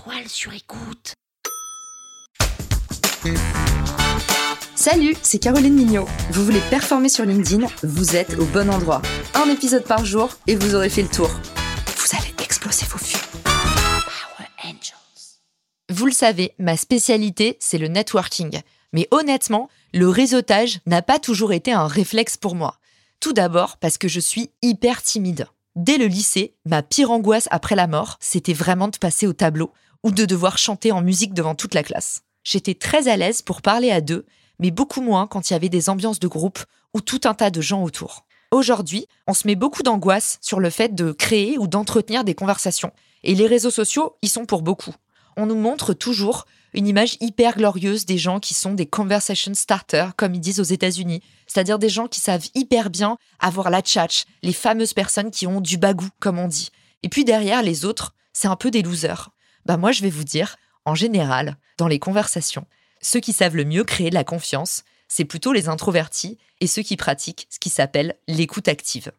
étoiles sur écoute. Salut, c'est Caroline Mignot. Vous voulez performer sur LinkedIn Vous êtes au bon endroit. Un épisode par jour et vous aurez fait le tour. Vous allez exploser vos. Power Angels. Vous le savez, ma spécialité, c'est le networking. Mais honnêtement, le réseautage n'a pas toujours été un réflexe pour moi. Tout d'abord parce que je suis hyper timide. Dès le lycée, ma pire angoisse après la mort, c'était vraiment de passer au tableau ou de devoir chanter en musique devant toute la classe. J'étais très à l'aise pour parler à deux, mais beaucoup moins quand il y avait des ambiances de groupe ou tout un tas de gens autour. Aujourd'hui, on se met beaucoup d'angoisse sur le fait de créer ou d'entretenir des conversations, et les réseaux sociaux y sont pour beaucoup. On nous montre toujours une image hyper glorieuse des gens qui sont des conversation starters, comme ils disent aux États-Unis, c'est-à-dire des gens qui savent hyper bien avoir la tchatch, les fameuses personnes qui ont du bagou, comme on dit. Et puis derrière, les autres, c'est un peu des losers. Bah moi, je vais vous dire, en général, dans les conversations, ceux qui savent le mieux créer de la confiance, c'est plutôt les introvertis et ceux qui pratiquent ce qui s'appelle l'écoute active.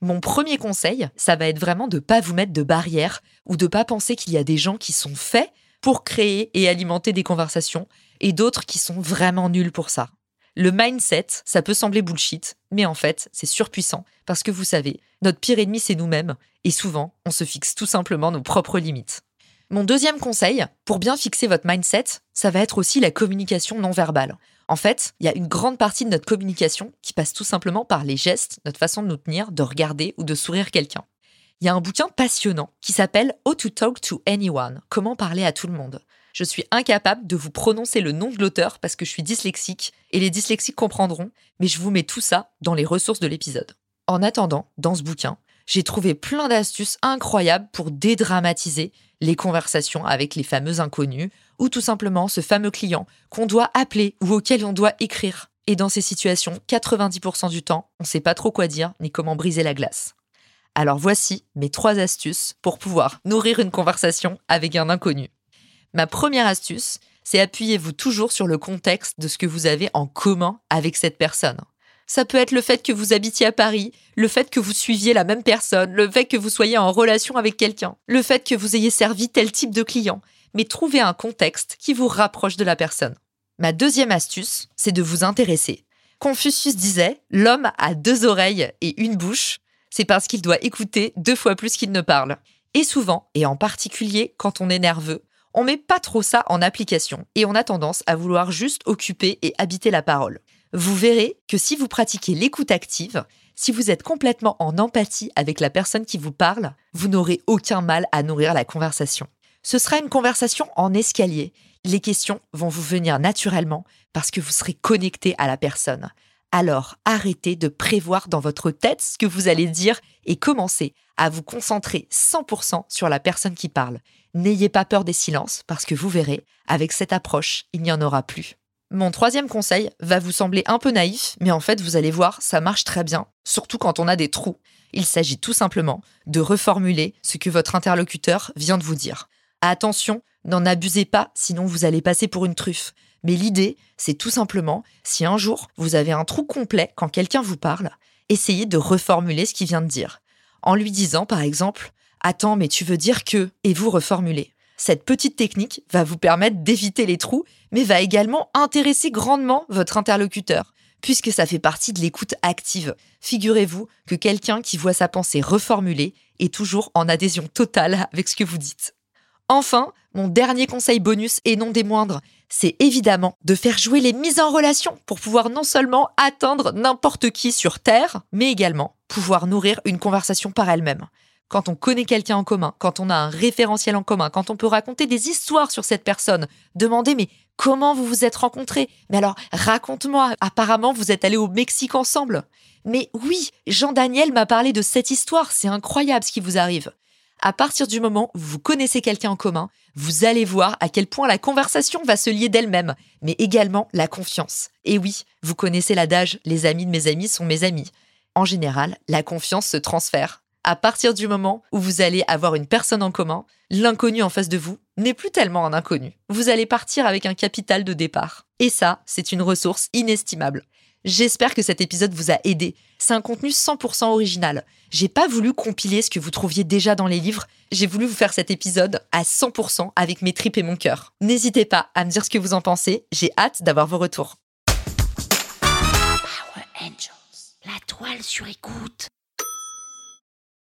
Mon premier conseil, ça va être vraiment de pas vous mettre de barrières ou de pas penser qu'il y a des gens qui sont faits pour créer et alimenter des conversations et d'autres qui sont vraiment nuls pour ça. Le mindset, ça peut sembler bullshit, mais en fait, c'est surpuissant parce que vous savez, notre pire ennemi, c'est nous-mêmes et souvent, on se fixe tout simplement nos propres limites. Mon deuxième conseil, pour bien fixer votre mindset, ça va être aussi la communication non verbale. En fait, il y a une grande partie de notre communication qui passe tout simplement par les gestes, notre façon de nous tenir, de regarder ou de sourire quelqu'un il y a un bouquin passionnant qui s'appelle How to Talk to Anyone, comment parler à tout le monde. Je suis incapable de vous prononcer le nom de l'auteur parce que je suis dyslexique et les dyslexiques comprendront, mais je vous mets tout ça dans les ressources de l'épisode. En attendant, dans ce bouquin, j'ai trouvé plein d'astuces incroyables pour dédramatiser les conversations avec les fameux inconnus ou tout simplement ce fameux client qu'on doit appeler ou auquel on doit écrire. Et dans ces situations, 90% du temps, on ne sait pas trop quoi dire ni comment briser la glace. Alors voici mes trois astuces pour pouvoir nourrir une conversation avec un inconnu. Ma première astuce, c'est appuyez-vous toujours sur le contexte de ce que vous avez en commun avec cette personne. Ça peut être le fait que vous habitiez à Paris, le fait que vous suiviez la même personne, le fait que vous soyez en relation avec quelqu'un, le fait que vous ayez servi tel type de client, mais trouvez un contexte qui vous rapproche de la personne. Ma deuxième astuce, c'est de vous intéresser. Confucius disait L'homme a deux oreilles et une bouche, c'est parce qu'il doit écouter deux fois plus qu'il ne parle. Et souvent, et en particulier quand on est nerveux, on met pas trop ça en application et on a tendance à vouloir juste occuper et habiter la parole. Vous verrez que si vous pratiquez l'écoute active, si vous êtes complètement en empathie avec la personne qui vous parle, vous n'aurez aucun mal à nourrir la conversation. Ce sera une conversation en escalier. Les questions vont vous venir naturellement parce que vous serez connecté à la personne alors arrêtez de prévoir dans votre tête ce que vous allez dire et commencez à vous concentrer 100% sur la personne qui parle. N'ayez pas peur des silences parce que vous verrez, avec cette approche, il n'y en aura plus. Mon troisième conseil va vous sembler un peu naïf, mais en fait, vous allez voir, ça marche très bien, surtout quand on a des trous. Il s'agit tout simplement de reformuler ce que votre interlocuteur vient de vous dire. Attention, n'en abusez pas, sinon vous allez passer pour une truffe. Mais l'idée, c'est tout simplement, si un jour vous avez un trou complet quand quelqu'un vous parle, essayez de reformuler ce qu'il vient de dire. En lui disant, par exemple, Attends, mais tu veux dire que, et vous reformulez. Cette petite technique va vous permettre d'éviter les trous, mais va également intéresser grandement votre interlocuteur, puisque ça fait partie de l'écoute active. Figurez-vous que quelqu'un qui voit sa pensée reformulée est toujours en adhésion totale avec ce que vous dites. Enfin, mon dernier conseil bonus et non des moindres, c'est évidemment de faire jouer les mises en relation pour pouvoir non seulement atteindre n'importe qui sur Terre, mais également pouvoir nourrir une conversation par elle-même. Quand on connaît quelqu'un en commun, quand on a un référentiel en commun, quand on peut raconter des histoires sur cette personne, demander mais comment vous vous êtes rencontrés? Mais alors raconte-moi, apparemment vous êtes allés au Mexique ensemble. Mais oui, Jean-Daniel m'a parlé de cette histoire, c'est incroyable ce qui vous arrive à partir du moment où vous connaissez quelqu'un en commun, vous allez voir à quel point la conversation va se lier d'elle-même, mais également la confiance. Et oui, vous connaissez l'adage les amis de mes amis sont mes amis. En général, la confiance se transfère. À partir du moment où vous allez avoir une personne en commun, l'inconnu en face de vous n'est plus tellement un inconnu. Vous allez partir avec un capital de départ. Et ça, c'est une ressource inestimable. J'espère que cet épisode vous a aidé. C'est un contenu 100% original. J'ai pas voulu compiler ce que vous trouviez déjà dans les livres, j'ai voulu vous faire cet épisode à 100% avec mes tripes et mon cœur. N'hésitez pas à me dire ce que vous en pensez, j'ai hâte d'avoir vos retours. Power Angels. La toile sur écoute.